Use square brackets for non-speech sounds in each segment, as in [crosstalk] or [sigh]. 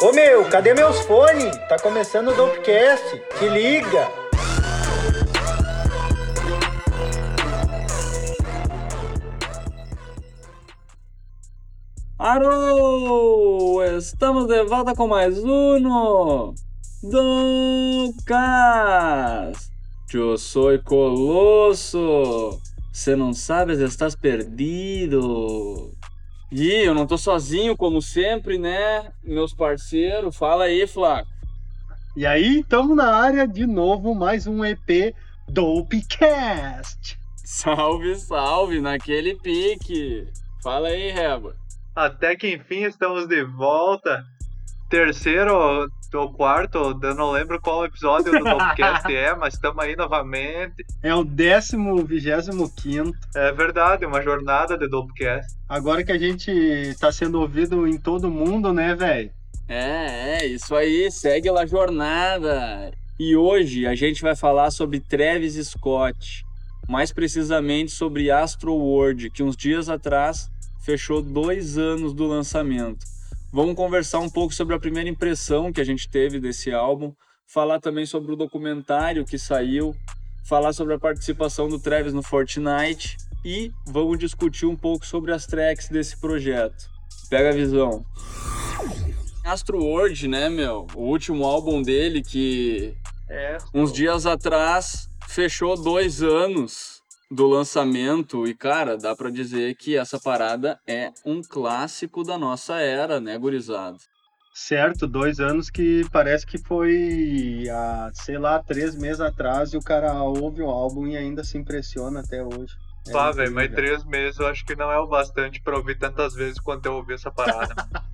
Ô meu, cadê meus fones? Tá começando o Dopecast. Se liga! Alô! Estamos de volta com mais um Docas! Eu sou Colosso! Você não sabes, estás perdido! E eu não tô sozinho, como sempre, né? Meus parceiros, fala aí, Flaco. E aí, estamos na área de novo, mais um EP Dopecast. Salve, salve, naquele pique. Fala aí, Reba. Até que enfim estamos de volta. Terceiro ou quarto, eu não lembro qual episódio do Dopecast é, mas estamos aí novamente. É o décimo, vigésimo quinto. É verdade, uma jornada de Dopecast. Agora que a gente está sendo ouvido em todo mundo, né, velho? É, é, isso aí, segue lá a jornada. E hoje a gente vai falar sobre Travis Scott, mais precisamente sobre Astro World, que uns dias atrás fechou dois anos do lançamento. Vamos conversar um pouco sobre a primeira impressão que a gente teve desse álbum, falar também sobre o documentário que saiu, falar sobre a participação do Travis no Fortnite e vamos discutir um pouco sobre as tracks desse projeto. Pega a visão. Astro World, né, meu? O último álbum dele que É. uns dias atrás fechou dois anos do lançamento e cara, dá pra dizer que essa parada é um clássico da nossa era, né, gurizada? Certo, dois anos que parece que foi há, sei lá, três meses atrás e o cara ouve o álbum e ainda se impressiona até hoje. É Pá, velho, mas três meses eu acho que não é o bastante pra ouvir tantas vezes quanto eu ouvi essa parada. [laughs]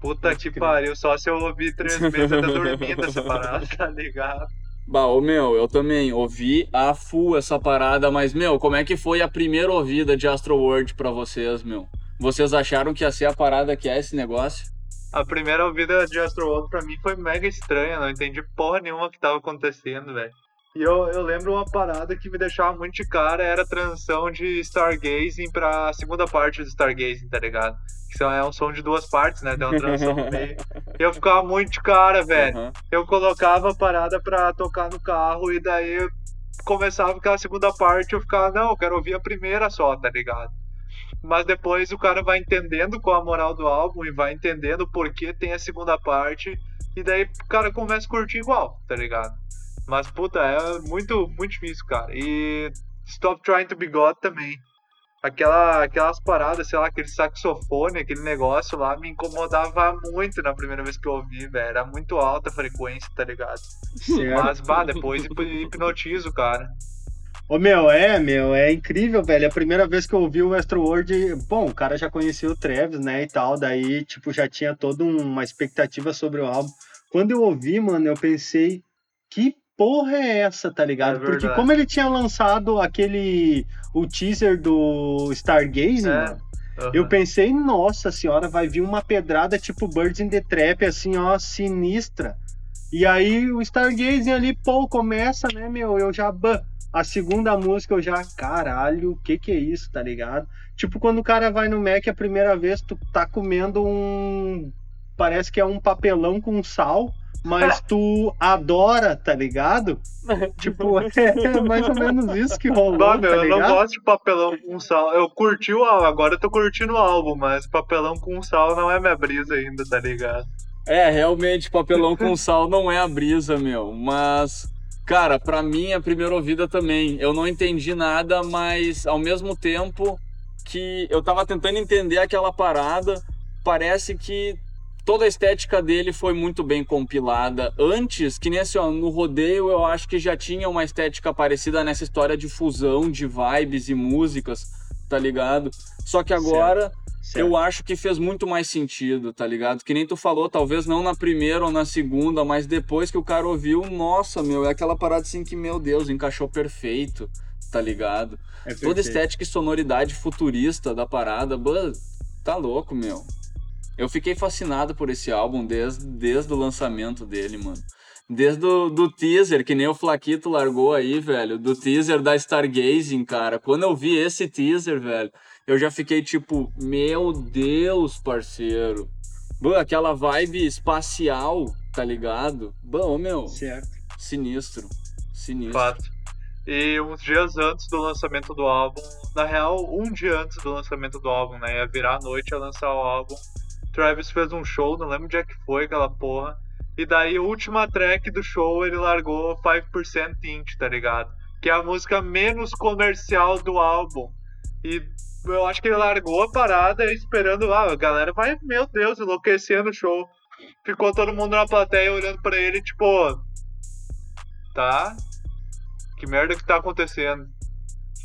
Puta que pariu, só se eu ouvir três meses eu tô dormindo essa parada, [laughs] tá ligado? Bah, ô meu, eu também ouvi a full essa parada, mas meu, como é que foi a primeira ouvida de Astro World pra vocês, meu? Vocês acharam que ia ser a parada que é esse negócio? A primeira ouvida de Astro World pra mim foi mega estranha, não entendi porra nenhuma que tava acontecendo, velho. E eu, eu lembro uma parada que me deixava muito de cara, era a transição de Stargazing pra segunda parte do Stargazing, tá ligado? Que é um som de duas partes, né? Tem uma transição no meio. [laughs] Eu ficava muito de cara, velho. Aham. Eu colocava a parada pra tocar no carro e daí começava aquela segunda parte, eu ficava, não, eu quero ouvir a primeira só, tá ligado? Mas depois o cara vai entendendo qual a moral do álbum e vai entendendo por que tem a segunda parte. E daí o cara começa a curtir igual, tá ligado? Mas puta, é muito, muito difícil, cara. E Stop Trying to Be God também. Aquela, aquelas paradas, sei lá, aquele saxofone, aquele negócio lá, me incomodava muito na primeira vez que eu ouvi, velho. Era muito alta a frequência, tá ligado? Certo. Mas, bah, depois hip- hipnotizo, cara. Ô meu, é, meu, é incrível, velho. A primeira vez que eu ouvi o Astroworld, bom, o cara já conhecia o Travis, né, e tal, daí, tipo, já tinha toda uma expectativa sobre o álbum. Quando eu ouvi, mano, eu pensei, que porra é essa, tá ligado? É Porque como ele tinha lançado aquele, o teaser do Stargazing, É. mano, Aham. eu pensei, nossa senhora, vai vir uma pedrada tipo Birds in the Trap, assim, ó, sinistra. E aí o Stargazing ali, pô, começa, né, meu, eu já... bah, a segunda música eu já, caralho, o que que é isso, tá ligado? Tipo, quando o cara vai no Mac a primeira vez, tu tá comendo um... Parece que é um papelão com sal, mas tu adora, tá ligado? [laughs] tipo, é mais ou menos isso que rolou, Bah, meu, tá eu não gosto de papelão com sal. Eu curti o álbum, agora eu tô curtindo o álbum, mas papelão com sal não é minha brisa ainda, tá ligado? É, realmente, papelão com [laughs] sal não é a brisa, meu. Mas, cara, pra mim, a primeira ouvida também. Eu não entendi nada, mas ao mesmo tempo que eu tava tentando entender aquela parada, parece que toda a estética dele foi muito bem compilada. Antes, que nem assim, ó, no rodeio, eu acho que já tinha uma estética parecida nessa história de fusão de vibes e músicas, tá ligado? Só que agora. Certo. Eu acho que fez muito mais sentido, tá ligado? Que nem tu falou, talvez não na primeira ou na segunda, mas depois que o cara ouviu, nossa, meu, é aquela parada assim que, meu Deus, encaixou perfeito, tá ligado? É Toda estética e sonoridade futurista da parada, tá louco, meu. Eu fiquei fascinado por esse álbum desde, desde o lançamento dele, mano. Desde o do teaser, que nem o Flaquito largou aí, velho. Do teaser da Stargazing, cara. Quando eu vi esse teaser, velho, eu já fiquei tipo, meu Deus, parceiro. Bom, aquela vibe espacial, tá ligado? Bom, meu, Certo. sinistro. Sinistro. Fato. E uns dias antes do lançamento do álbum, na real, um dia antes do lançamento do álbum, né? Ia virar a noite a lançar o álbum. Travis fez um show, não lembro onde é que foi aquela porra. E daí, a última track do show, ele largou 5% Tint, tá ligado? Que é a música menos comercial do álbum. E eu acho que ele largou a parada esperando. Ah, a galera vai, meu Deus, enlouquecer no show. Ficou todo mundo na plateia olhando pra ele, tipo. Tá? Que merda que tá acontecendo?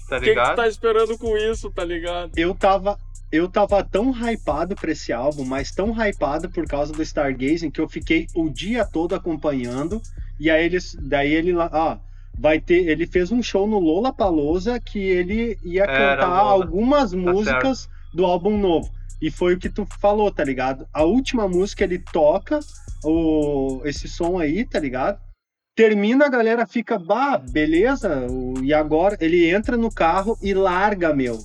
Tá O que, que ligado? tá esperando com isso, tá ligado? Eu tava. Eu tava tão hypado pra esse álbum, mas tão hypado por causa do Stargazing que eu fiquei o dia todo acompanhando. E aí eles. Daí ele lá. Ó, vai ter. Ele fez um show no Lola Palosa que ele ia Era cantar algumas músicas do álbum novo. E foi o que tu falou, tá ligado? A última música ele toca o, esse som aí, tá ligado? Termina, a galera fica, bah, beleza. E agora ele entra no carro e larga, meu,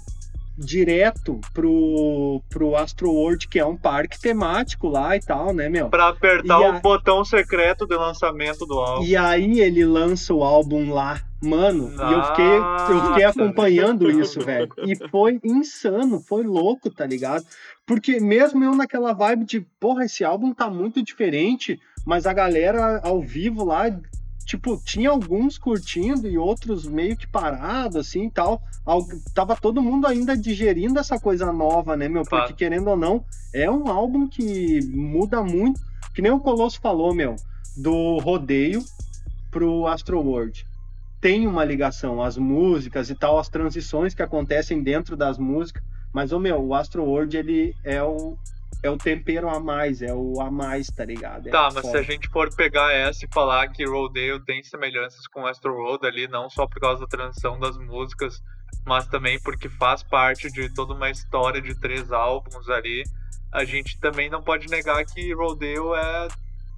direto pro, pro Astro World, que é um parque temático lá e tal, né, meu? Pra apertar E o a- botão secreto de lançamento do álbum. E aí ele lança o álbum lá, mano, e eu fiquei, eu fiquei Nossa. acompanhando isso, velho. E foi insano, foi louco, tá ligado? Porque mesmo eu naquela vibe de, porra, esse álbum tá muito diferente, mas a galera ao vivo lá, tipo, tinha alguns curtindo e outros meio que parados, assim e tal. Al- Tava todo mundo ainda digerindo essa coisa nova, né, meu? Porque Fato. querendo ou não, é um álbum que muda muito. Que nem o Colosso falou, meu, do rodeio pro Astro World. Tem uma ligação, as músicas e tal, as transições que acontecem dentro das músicas. Mas, ô meu, o Astro World, ele é o, é o tempero a mais, é o a mais, tá ligado? É Tá, mas se a gente for pegar essa e falar que Rodale tem semelhanças com Astro Road ali, não só por causa da transição das músicas, mas também porque faz parte de toda uma história de três álbuns ali, a gente também não pode negar que Rodale é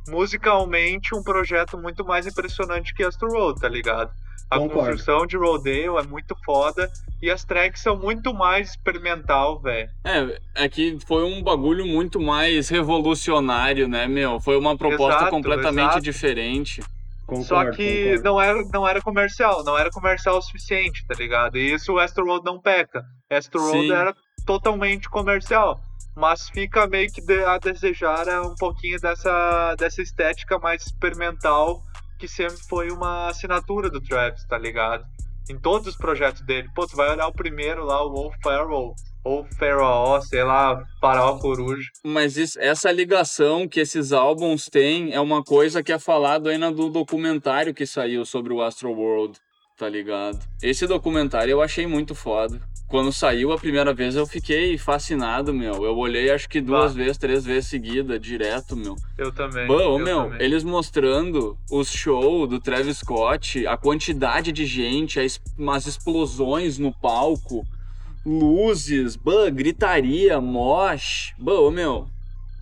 musicalmente um projeto muito mais impressionante que Astro Road, tá ligado? A Concordo. construção de Rodale é muito foda e as tracks são muito mais experimental, velho. É, é que foi um bagulho muito mais revolucionário, né, meu? Foi uma proposta Exato, completamente exato. diferente. Concordo, Só que concordo. não era, não era comercial, não era comercial o suficiente, tá ligado? E isso o Astro Road não peca. Astro Road Sim. era totalmente comercial. Mas fica meio que de- a desejar é, um pouquinho dessa, dessa estética mais experimental que sempre foi uma assinatura do Travis, tá ligado? Em todos os projetos dele. Pô, tu vai olhar o primeiro lá, o Wolf Pharaoh, ou Pharaoh, sei lá, Faraó Coruja. Mas isso- essa ligação que esses álbuns têm é uma coisa que é falado aí no documentário que saiu sobre o Astro World, tá ligado? Esse documentário eu achei muito foda. Quando saiu a primeira vez eu fiquei fascinado, meu. Eu olhei acho que duas Bah. vezes, três vezes seguida, direto, meu. Eu também. Bom, eu meu, também. eles mostrando os shows do Travis Scott, a quantidade de gente, as, as explosões no palco, luzes, bah, gritaria, mosh, bom, meu,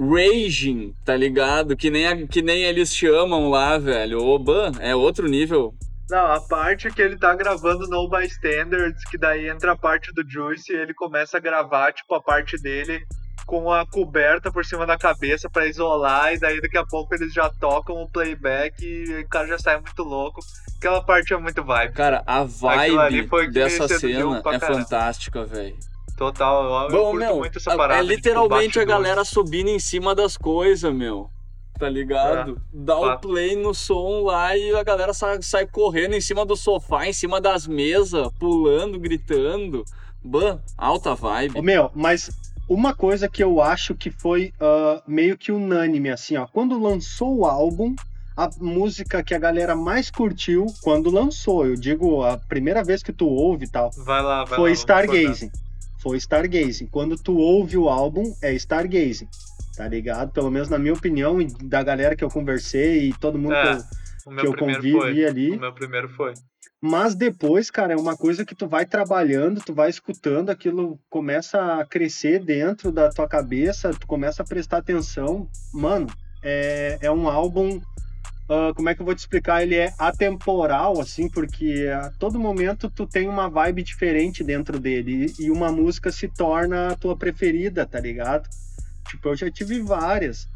raging, tá ligado? Que nem, a- que nem eles chamam lá, velho. Ô, bah, é outro nível. Não, a parte que ele tá gravando No Bystanders, que daí entra a parte do Juice e ele começa a gravar, tipo, a parte dele com a coberta por cima da cabeça pra isolar, e daí daqui a pouco eles já tocam o playback e o cara já sai muito louco. Aquela parte é muito vibe. Cara, a vibe dessa cena é caramba. fantástica, velho. Total, eu, eu Bom, curto meu, muito essa é- parada. é de, tipo, literalmente a galera subindo em cima das coisas, meu. Tá ligado? Dá o fato. play no som lá e a galera sai, sai correndo em cima do sofá, em cima das mesas, pulando, gritando. Ban, alta Ô, vibe. meu, mas uma coisa que eu acho que foi ah, meio que unânime, assim, ó. Quando lançou o álbum, a música que a galera mais curtiu, quando lançou, eu digo a primeira vez que tu ouve e tal, Vai lá, vai lá. foi vamos Stargazing. Foi Stargazing. Quando tu ouve o álbum, é Stargazing. Tá ligado? Pelo menos na minha opinião, e da galera que eu conversei e todo mundo É, que eu, que eu convivi foi. ali. O meu primeiro foi. Mas depois, cara, é uma coisa que tu vai trabalhando, tu vai escutando, aquilo começa a crescer dentro da tua cabeça, tu começa a prestar atenção. Mano, é, é um álbum. ah, como é que eu vou te explicar? Ele é atemporal, assim, porque a todo momento tu tem uma vibe diferente dentro dele e uma música se torna a tua preferida, tá ligado? Tipo, eu já tive várias.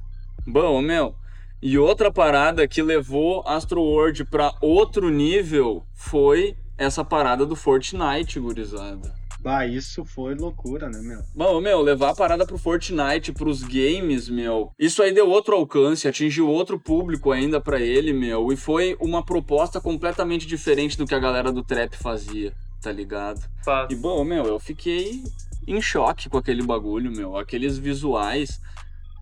Bom, meu. E outra parada que levou Astro World pra outro nível foi essa parada do Fortnite, gurizada. Bah, isso foi loucura, né, meu? Bom, meu, levar a parada pro Fortnite, pros games, meu. Isso aí deu outro alcance, atingiu outro público ainda pra ele, meu. E foi uma proposta completamente diferente do que a galera do trap fazia, tá ligado? Fato. E bom, meu, eu fiquei em choque com aquele bagulho, meu. Aqueles visuais.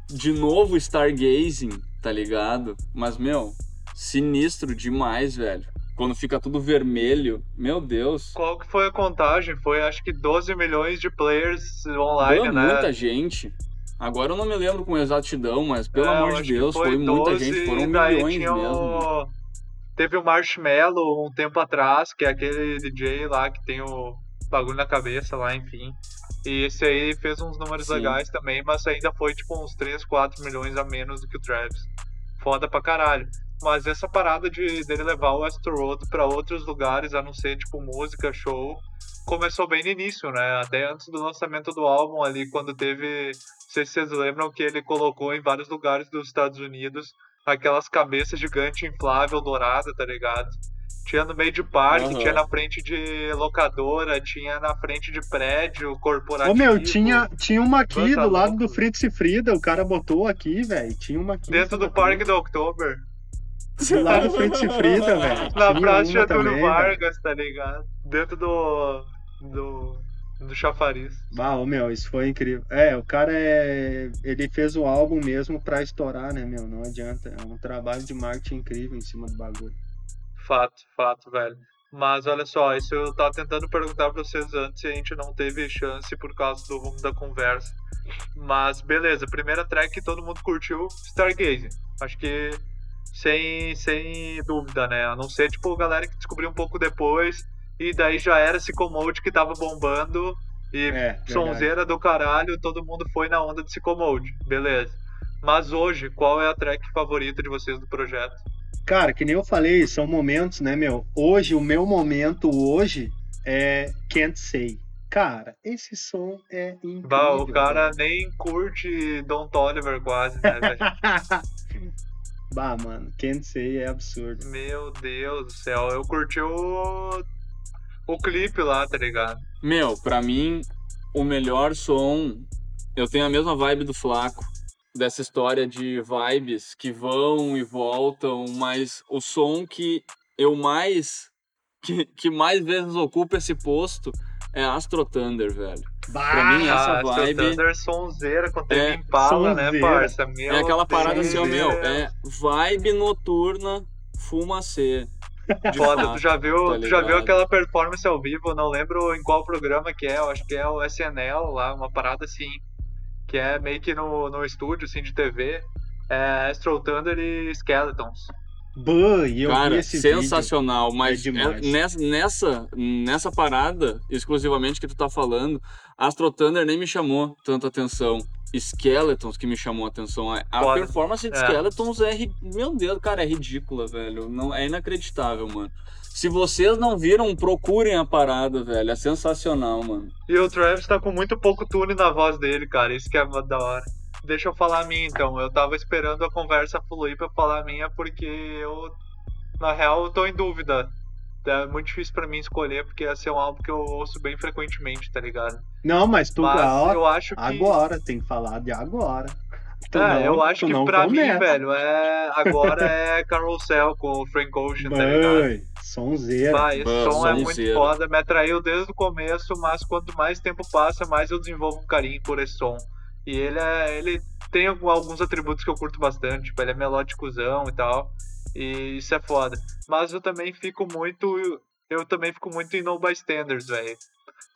De novo Stargazing, tá ligado? Mas, meu, sinistro demais, velho. Quando fica tudo vermelho, meu Deus. Qual que foi a contagem? Foi acho que 12 milhões de players online, Pô, né? muita gente. Agora eu não me lembro com exatidão, mas pelo É, amor de Deus, foi, muita 12, gente, foram milhões mesmo. o- Teve o Marshmallow um tempo atrás, que é aquele DJ lá que tem o bagulho na cabeça lá, enfim. E esse aí fez uns números Sim. legais também, mas ainda foi tipo uns 3, 4 milhões a menos do que o Travis. Foda pra caralho. Mas essa parada de dele levar o Astro Road pra outros lugares, a não ser tipo música, show, começou bem no início, né? Até antes do lançamento do álbum ali, quando teve. Não sei se vocês lembram que ele colocou em vários lugares dos Estados Unidos aquelas cabeças gigante inflável dourada, tá ligado? Tinha no meio de parque, Aham. tinha na frente de locadora, tinha na frente de prédio corporativo. Ô, meu, tinha, tinha uma aqui do lado do Fritz e Frida, o cara botou aqui, velho. Tinha uma aqui. Dentro do? Parque do Oktober. Do lado do Fritz e Frida, velho. [laughs] Na Praça Getúlio. Vargas, tá ligado? Dentro do. do. do chafariz. Ah, ô, meu, isso foi incrível. É, o cara é. Ele fez o álbum mesmo pra estourar, né, meu? Não adianta. É um trabalho de marketing incrível em cima do bagulho. Fato, fato, velho. Mas olha só, isso eu tava tentando perguntar pra vocês antes e a gente não teve chance por causa do rumo da conversa. Mas beleza, primeira track que todo mundo curtiu, Stargazing. Acho que sem, sem dúvida, né? A não ser tipo a galera que descobriu um pouco depois e daí já era Psychomode que tava bombando e É, sonzeira do caralho, todo mundo foi na onda de Psychomode. Beleza. Mas hoje, qual é a track favorita de vocês do projeto? Cara, que nem eu falei, são momentos, né, meu? Hoje, o meu momento hoje é Can't Say. Cara, esse som é incrível. Bah, o cara velho. nem curte Don Toliver quase, né, velho? [laughs] bah, mano, Can't Say é absurdo. Meu Deus do céu, eu curti o. o clipe lá, tá ligado? Meu, pra mim, o melhor som. Eu tenho a mesma vibe do Flaco. Dessa história de vibes que vão e voltam, mas o som que eu mais. [laughs] que, que mais vezes ocupa esse posto é Astro Thunder, velho. Pra mim, essa ah, vibe- Thunder sonzeira com É, Impala, né, sonzeira. parça? Meu é aquela parada assim, ó, Deus. meu, é vibe noturna, fumacê. De Foda, fato, tu já viu, tá tu já viu aquela performance ao vivo? Não lembro em qual programa que é, eu acho que é o SNL lá, uma parada assim, que é meio que no, no estúdio assim de TV. É Astro Thunder e Skeletons. E eu vi Cara, vídeo. sensacional, mas É demais. é- nessa, nessa, nessa parada, exclusivamente que tu tá falando, Astro Thunder nem me chamou tanta atenção. Skeletons que me chamou a atenção. A Foda. performance de É. Skeletons é, meu Deus, cara, é ridícula, velho. Não, é inacreditável, mano. Se vocês não viram, procurem a parada, velho. É sensacional, mano. E o Travis tá com muito pouco tune na voz dele, cara. Isso que é da hora. Deixa eu falar a minha então. Eu tava esperando a conversa fluir pra falar a minha, porque eu, na real, eu tô em dúvida. É muito difícil pra mim escolher, porque esse é um álbum que eu ouço bem frequentemente, tá ligado? Não, mas tu Mas ó, eu acho que. agora, tem que falar de agora. Tu É, não- eu acho que pra mim, começa. velho, é. Agora [laughs] é Carousel com o Frank Ocean, tá ligado? Mãe, sonzeira. Vai, esse Bah, som é muito sonzeira. foda, me atraiu desde o começo, mas quanto mais tempo passa, mais eu desenvolvo um carinho por esse som. E ele é. ele tem alguns atributos que eu curto bastante, tipo, ele é melódicozão e tal. E isso é foda. Mas eu também fico muito. Eu também fico muito em No Bystanders, velho.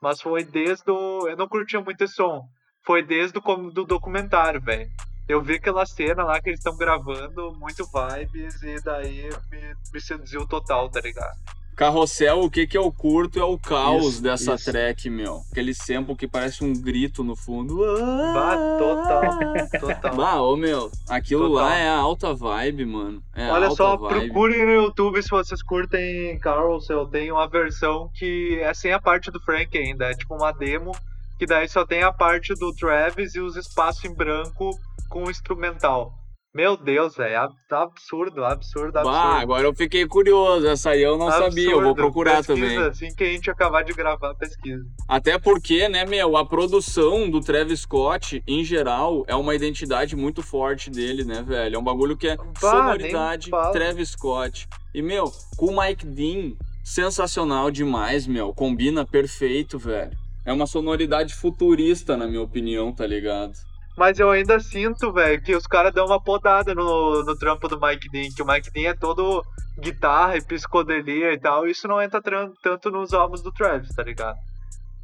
Mas foi desde o. Eu não curtia muito esse som. Foi desde o do documentário, velho. Eu vi aquela cena lá que eles estão gravando, muito vibes, e daí me, me seduziu total, tá ligado? Carrossel, o que que eu curto é o caos Isso, dessa isso. track, meu. Aquele sample que parece um grito no fundo. Bah, total, total. Bah, ô meu, aquilo Total. lá é a alta vibe, mano. É Olha só, vibe. procurem no YouTube se vocês curtem Carousel. Tem uma versão que é sem a parte do Frank ainda. É tipo uma demo que daí só tem a parte do Travis e os espaços em branco com o instrumental. Meu Deus, velho, ab- tá absurdo, absurdo, absurdo. Bah, agora eu fiquei curioso. Essa aí eu não sabia, eu vou Absurdo. procurar Pesquisa, também. Assim que a gente acabar de gravar, pesquisa. Até porque, né, meu, a produção do Travis Scott, em geral, é uma identidade muito forte dele, né, velho? É um bagulho que é nem sonoridade. Travis Scott. E, meu, com o Mike Dean, sensacional demais, meu. Combina perfeito, velho. É uma sonoridade futurista, na minha opinião, tá ligado? Mas eu ainda sinto, velho, que os caras dão uma podada no, no trampo do Mike Dean, que o Mike Dean é todo guitarra e psicodelia e tal, e isso não entra tanto nos álbuns do Travis, tá ligado?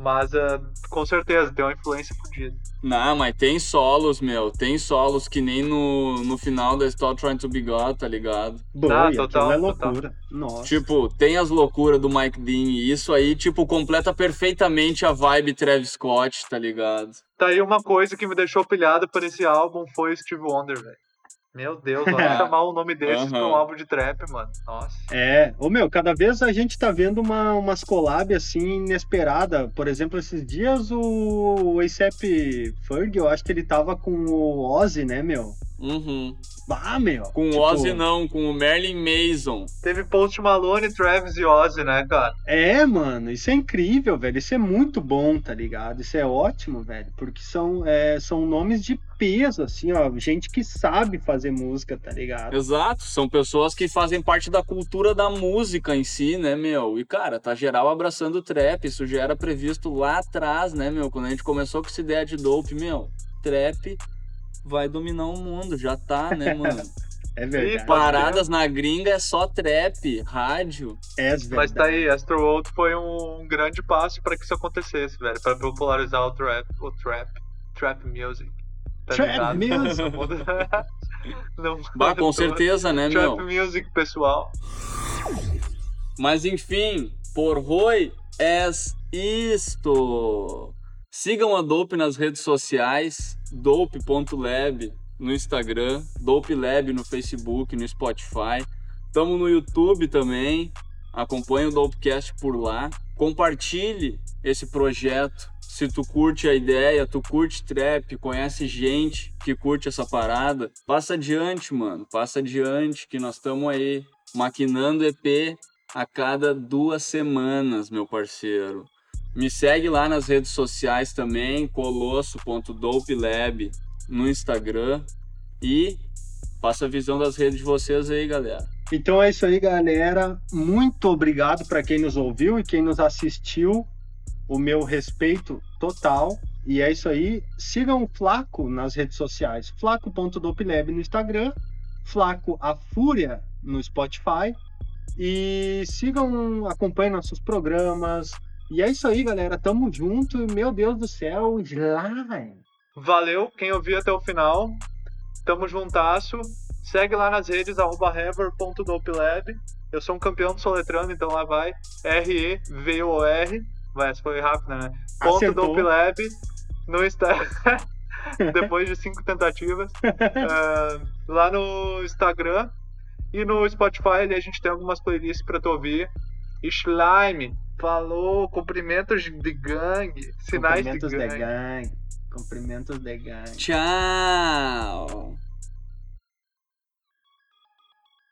Mas ah, com certeza tem uma influência fodida. Não, mas tem solos, meu. Tem solos que nem no, no final da Stop Trying to Be God, tá ligado? Boi, Ah, total, é total. loucura. Nossa. Tipo, tem as loucuras do Mike Dean e isso aí, tipo, completa perfeitamente a vibe Travis Scott, tá ligado? Tá aí uma coisa que me deixou pilhado por esse álbum foi o Steve Wonder, velho. Meu Deus, olha [laughs] chamar o nome desses pra um álbum de trap, mano. Nossa. É, ô meu, cada vez a gente tá vendo uma, umas collab assim inesperada. Por exemplo, esses dias o ASAP Ferg, eu acho que ele tava com o Ozzy, né, meu? Uhum. Ah, meu. Com o tipo, Ozzy não, com o Merlin Mason. Teve Post Malone, Travis e Ozzy, né, cara? É, mano, isso é incrível, velho. Isso é muito bom, tá ligado? Isso é ótimo, velho. Porque são, é, são nomes de peso, assim, ó. Gente que sabe fazer música, tá ligado? Exato, são pessoas que fazem parte da cultura da música em si, né, meu? E, cara, tá geral abraçando o trap. Isso já era previsto lá atrás, né, meu? Quando a gente começou com essa ideia de dope, meu, trap vai dominar o mundo, já tá, né, mano? [laughs] É verdade. Paradas na gringa é só trap, rádio. É verdade. Mas tá aí, Astro World foi um grande passo pra que isso acontecesse, velho. Pra popularizar o trap, o trap, trap music. Tá Trap ligado? music. [laughs] Não, Bah, com certeza, né, meu? Trap music, pessoal. Mas enfim, por Roi és isto. Sigam a Dope nas redes sociais, dope.lab no Instagram, Dope Lab no Facebook, no Spotify. Tamo no YouTube também. Acompanhe o Dopecast por lá. Compartilhe esse projeto. Se tu curte a ideia, tu curte trap, conhece gente que curte essa parada, passa adiante, mano. Passa adiante que nós estamos aí maquinando EP a cada duas semanas, meu parceiro. Me segue lá nas redes sociais também, colosso.dopelab no Instagram e passa a visão das redes de vocês aí, galera. Então é isso aí, galera. Muito obrigado para quem nos ouviu e quem nos assistiu. O meu respeito total. E é isso aí. Sigam o Flaco nas redes sociais. Flaco.dopelab no Instagram. Flaco a Fúria no Spotify. E sigam, acompanhem nossos programas. E é isso aí, galera. Tamo junto. Meu Deus do céu. Slime. Valeu, quem ouviu até o final. Tamo juntasso. Segue lá nas redes, arroba rever.dopelab. Eu sou um campeão do soletrando, então lá vai. R-E-V-O-R. Vai, essa foi rápida, né? Ponto. Dopelab. No Instagram. [laughs] Depois de cinco tentativas. [laughs] Ah, lá no Instagram. E no Spotify ali a gente tem algumas playlists pra tu ouvir. Slime. Falou, cumprimentos de gangue. Sinais de Cumprimentos de gangue. gangue. Cumprimentos de gangue. Tchau!